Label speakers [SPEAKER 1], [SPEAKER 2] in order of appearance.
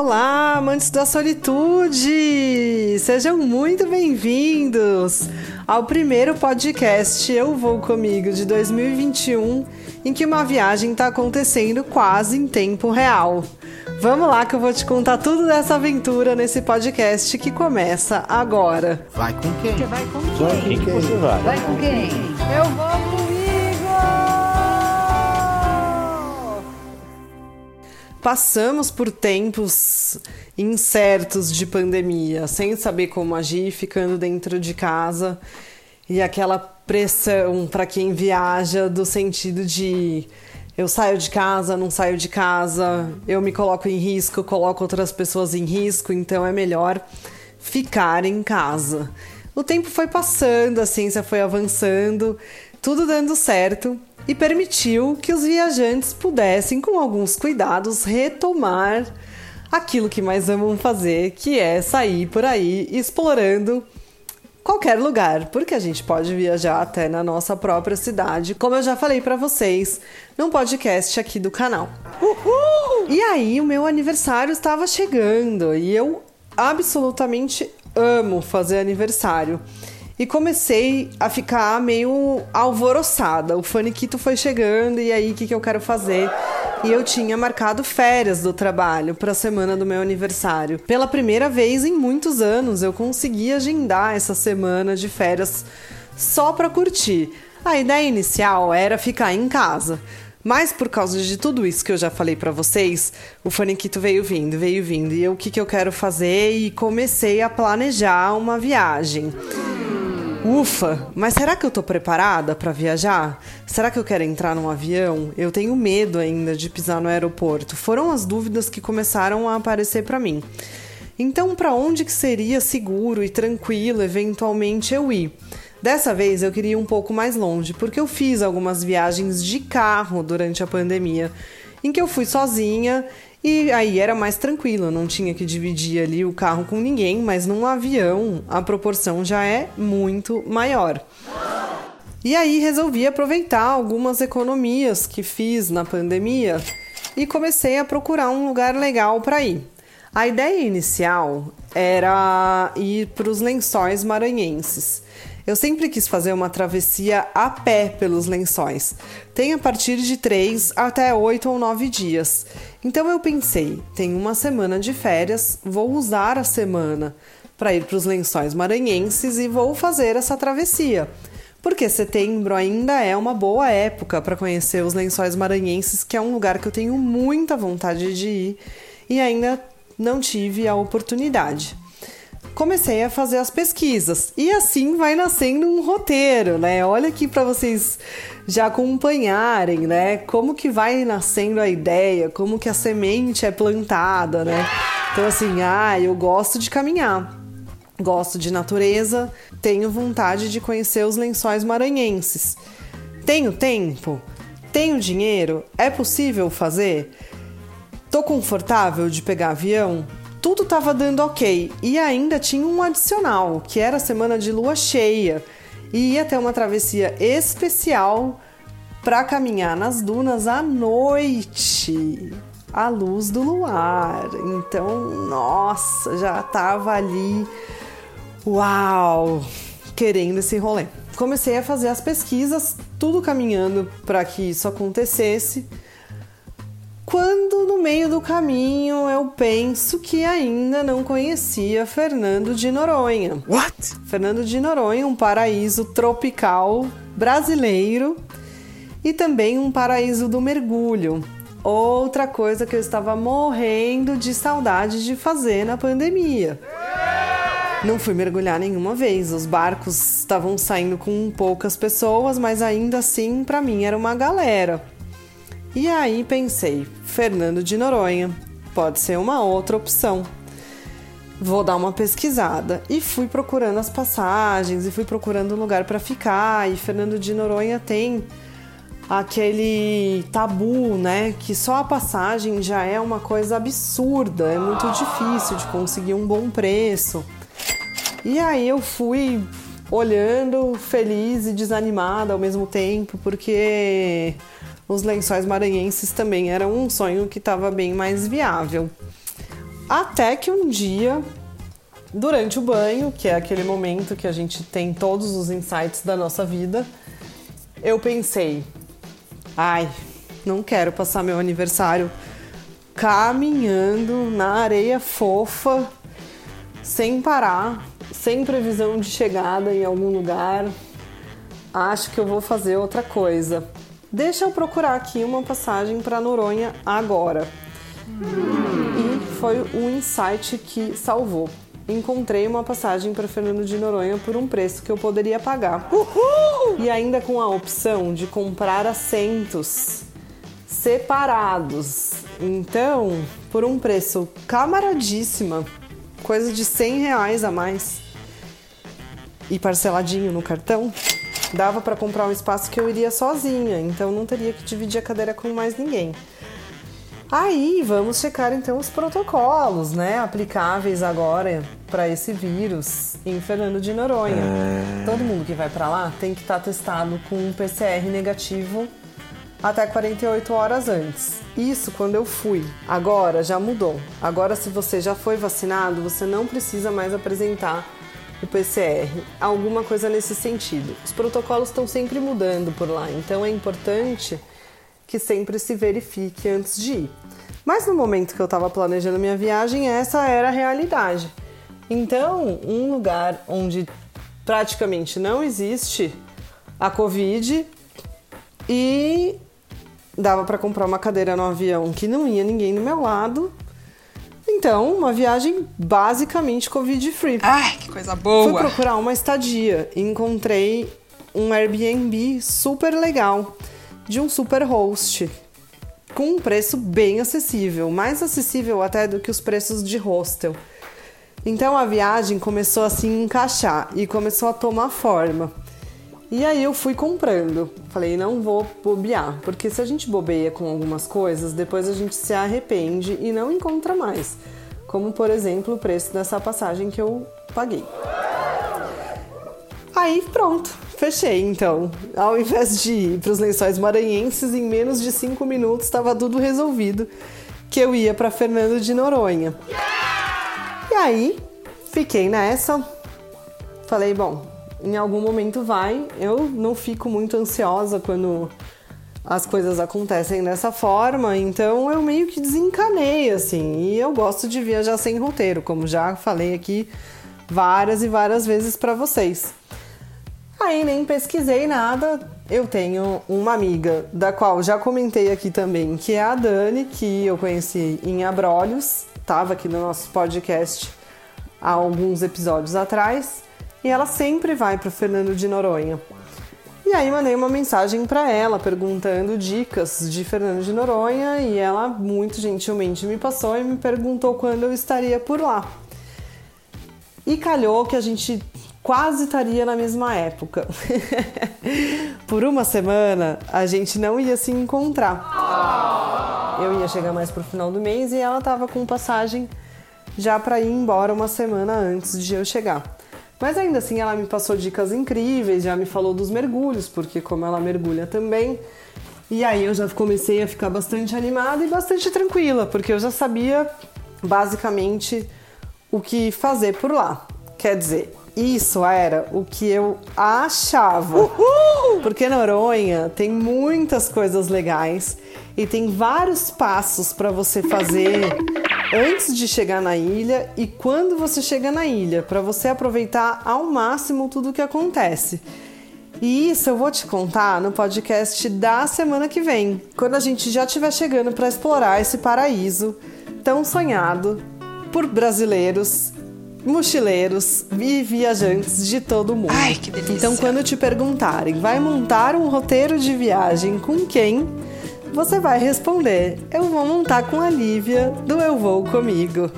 [SPEAKER 1] Olá, amantes da solitude! Sejam muito bem-vindos ao primeiro podcast Eu Vou Comigo de 2021, em que uma viagem está acontecendo quase em tempo real. Vamos lá que eu vou te contar tudo dessa aventura nesse podcast que começa agora.
[SPEAKER 2] Vai com quem?
[SPEAKER 3] Você vai com quem?
[SPEAKER 2] Vai com quem que você vai?
[SPEAKER 3] Vai com quem?
[SPEAKER 1] Eu vou Passamos por tempos incertos de pandemia, sem saber como agir, ficando dentro de casa e aquela pressão para quem viaja do sentido de eu saio de casa, não saio de casa, eu me coloco em risco, coloco outras pessoas em risco, então é melhor ficar em casa. O tempo foi passando, a ciência foi avançando, tudo dando certo e permitiu que os viajantes pudessem, com alguns cuidados, retomar aquilo que mais amam fazer, que é sair por aí explorando qualquer lugar, porque a gente pode viajar até na nossa própria cidade, como eu já falei para vocês num podcast aqui do canal. Uhul! E aí, o meu aniversário estava chegando e eu absolutamente amo fazer aniversário. E comecei a ficar meio alvoroçada. O faniquito foi chegando e aí o que, que eu quero fazer? e eu tinha marcado férias do trabalho para a semana do meu aniversário. Pela primeira vez em muitos anos, eu consegui agendar essa semana de férias só para curtir. A ideia inicial era ficar em casa. Mas por causa de tudo isso que eu já falei para vocês, o Faniquito veio vindo, veio vindo. E o que, que eu quero fazer? E comecei a planejar uma viagem. Ufa, mas será que eu tô preparada para viajar? Será que eu quero entrar num avião? Eu tenho medo ainda de pisar no aeroporto. Foram as dúvidas que começaram a aparecer para mim. Então, para onde que seria seguro e tranquilo eventualmente eu ir? Dessa vez eu queria ir um pouco mais longe, porque eu fiz algumas viagens de carro durante a pandemia, em que eu fui sozinha e aí era mais tranquilo, não tinha que dividir ali o carro com ninguém, mas num avião a proporção já é muito maior. E aí resolvi aproveitar algumas economias que fiz na pandemia e comecei a procurar um lugar legal para ir. A ideia inicial era ir para os lençóis maranhenses. Eu sempre quis fazer uma travessia a pé pelos lençóis. Tem a partir de 3 até 8 ou 9 dias. Então eu pensei, tenho uma semana de férias, vou usar a semana para ir para os lençóis maranhenses e vou fazer essa travessia. Porque setembro ainda é uma boa época para conhecer os lençóis maranhenses, que é um lugar que eu tenho muita vontade de ir e ainda não tive a oportunidade comecei a fazer as pesquisas e assim vai nascendo um roteiro, né? Olha aqui para vocês já acompanharem, né? Como que vai nascendo a ideia, como que a semente é plantada, né? Então assim, ah, eu gosto de caminhar, gosto de natureza, tenho vontade de conhecer os lençóis maranhenses. Tenho tempo? Tenho dinheiro? É possível fazer? Tô confortável de pegar avião? Tudo estava dando ok. E ainda tinha um adicional, que era a semana de lua cheia. E ia ter uma travessia especial para caminhar nas dunas à noite, à luz do luar. Então, nossa, já tava ali, uau, querendo esse rolê. Comecei a fazer as pesquisas, tudo caminhando para que isso acontecesse. Quando no meio do caminho eu penso que ainda não conhecia Fernando de Noronha.
[SPEAKER 2] What?
[SPEAKER 1] Fernando de Noronha, um paraíso tropical brasileiro e também um paraíso do mergulho. Outra coisa que eu estava morrendo de saudade de fazer na pandemia. Não fui mergulhar nenhuma vez. Os barcos estavam saindo com poucas pessoas, mas ainda assim, para mim, era uma galera. E aí pensei, Fernando de Noronha pode ser uma outra opção. Vou dar uma pesquisada e fui procurando as passagens e fui procurando um lugar para ficar. E Fernando de Noronha tem aquele tabu, né? Que só a passagem já é uma coisa absurda, é muito difícil de conseguir um bom preço. E aí eu fui olhando feliz e desanimada ao mesmo tempo, porque os lençóis maranhenses também eram um sonho que estava bem mais viável. Até que um dia, durante o banho, que é aquele momento que a gente tem todos os insights da nossa vida, eu pensei: ai, não quero passar meu aniversário caminhando na areia fofa, sem parar, sem previsão de chegada em algum lugar. Acho que eu vou fazer outra coisa. Deixa eu procurar aqui uma passagem para Noronha agora. E foi o insight que salvou. Encontrei uma passagem para Fernando de Noronha por um preço que eu poderia pagar. Uhul! E ainda com a opção de comprar assentos separados. Então, por um preço camaradíssima, coisa de 100 reais a mais e parceladinho no cartão, dava para comprar um espaço que eu iria sozinha, então não teria que dividir a cadeira com mais ninguém. Aí vamos checar então os protocolos, né, aplicáveis agora para esse vírus em Fernando de Noronha. É... Todo mundo que vai para lá tem que estar tá testado com um PCR negativo até 48 horas antes. Isso quando eu fui. Agora já mudou. Agora se você já foi vacinado, você não precisa mais apresentar o PCR, alguma coisa nesse sentido. Os protocolos estão sempre mudando por lá, então é importante que sempre se verifique antes de ir. Mas no momento que eu estava planejando minha viagem, essa era a realidade. Então, um lugar onde praticamente não existe a Covid e dava para comprar uma cadeira no avião que não ia ninguém do meu lado então, uma viagem basicamente Covid-free.
[SPEAKER 2] Ai, que coisa boa!
[SPEAKER 1] Fui procurar uma estadia e encontrei um Airbnb super legal, de um super host, com um preço bem acessível, mais acessível até do que os preços de hostel. Então a viagem começou a se encaixar e começou a tomar forma. E aí eu fui comprando. Falei, não vou bobear, porque se a gente bobeia com algumas coisas, depois a gente se arrepende e não encontra mais. Como, por exemplo, o preço dessa passagem que eu paguei. Aí pronto, fechei então. Ao invés de ir para os lençóis maranhenses, em menos de cinco minutos estava tudo resolvido que eu ia para Fernando de Noronha. E aí fiquei nessa. Falei, bom, em algum momento vai. Eu não fico muito ansiosa quando as coisas acontecem dessa forma, então eu meio que desencanei assim. E eu gosto de viajar sem roteiro, como já falei aqui várias e várias vezes para vocês. Aí nem pesquisei nada. Eu tenho uma amiga da qual já comentei aqui também, que é a Dani, que eu conheci em Abrolhos, estava aqui no nosso podcast há alguns episódios atrás e ela sempre vai para o Fernando de Noronha. E aí mandei uma mensagem para ela perguntando dicas de Fernando de Noronha e ela muito gentilmente me passou e me perguntou quando eu estaria por lá. E calhou que a gente quase estaria na mesma época. por uma semana a gente não ia se encontrar. Eu ia chegar mais pro final do mês e ela tava com passagem já para ir embora uma semana antes de eu chegar. Mas ainda assim ela me passou dicas incríveis, já me falou dos mergulhos, porque como ela mergulha também. E aí eu já comecei a ficar bastante animada e bastante tranquila, porque eu já sabia basicamente o que fazer por lá. Quer dizer, isso era o que eu achava. Uhul! Porque Noronha tem muitas coisas legais e tem vários passos para você fazer antes de chegar na ilha e quando você chega na ilha, para você aproveitar ao máximo tudo o que acontece. E isso eu vou te contar no podcast da semana que vem, quando a gente já estiver chegando para explorar esse paraíso tão sonhado por brasileiros, mochileiros e viajantes de todo o mundo.
[SPEAKER 2] Ai, que delícia.
[SPEAKER 1] Então, quando te perguntarem, vai montar um roteiro de viagem com quem? Você vai responder: Eu vou montar com a Lívia do Eu Vou Comigo.